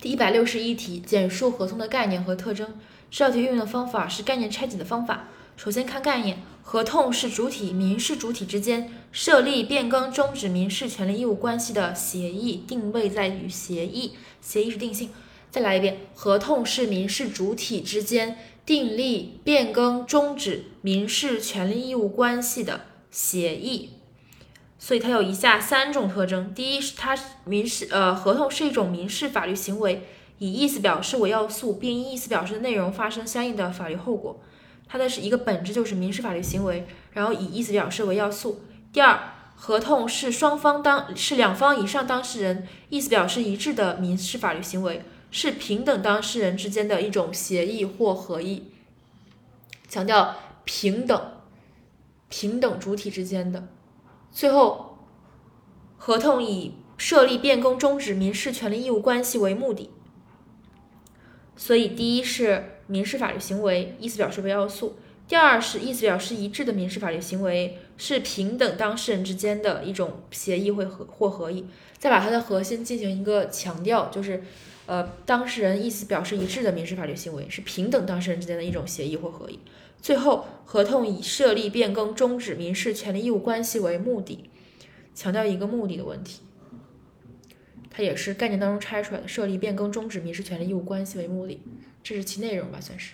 第一百六十一题，简述合同的概念和特征。这道题运用的方法是概念拆解的方法。首先看概念，合同是主体、民事主体之间设立、变更、终止民事权利义务关系的协议，定位在于协议，协议是定性。再来一遍，合同是民事主体之间订立、变更、终止民事权利义务关系的协议。所以它有以下三种特征：第一是它民事呃合同是一种民事法律行为，以意思表示为要素，并因意思表示的内容发生相应的法律后果。它的是一个本质就是民事法律行为，然后以意思表示为要素。第二，合同是双方当是两方以上当事人意思表示一致的民事法律行为，是平等当事人之间的一种协议或合意。强调平等，平等主体之间的。最后，合同以设立、变更、终止民事权利义务关系为目的。所以，第一是民事法律行为，意思表示为要素；第二是意思表示一致的民事法律行为，是平等当事人之间的一种协议会合或合意。再把它的核心进行一个强调，就是呃，当事人意思表示一致的民事法律行为，是平等当事人之间的一种协议或合意。最后，合同以设立、变更、终止民事权利义务关系为目的，强调一个目的的问题。它也是概念当中拆出来的，设立、变更、终止民事权利义务关系为目的，这是其内容吧，算是。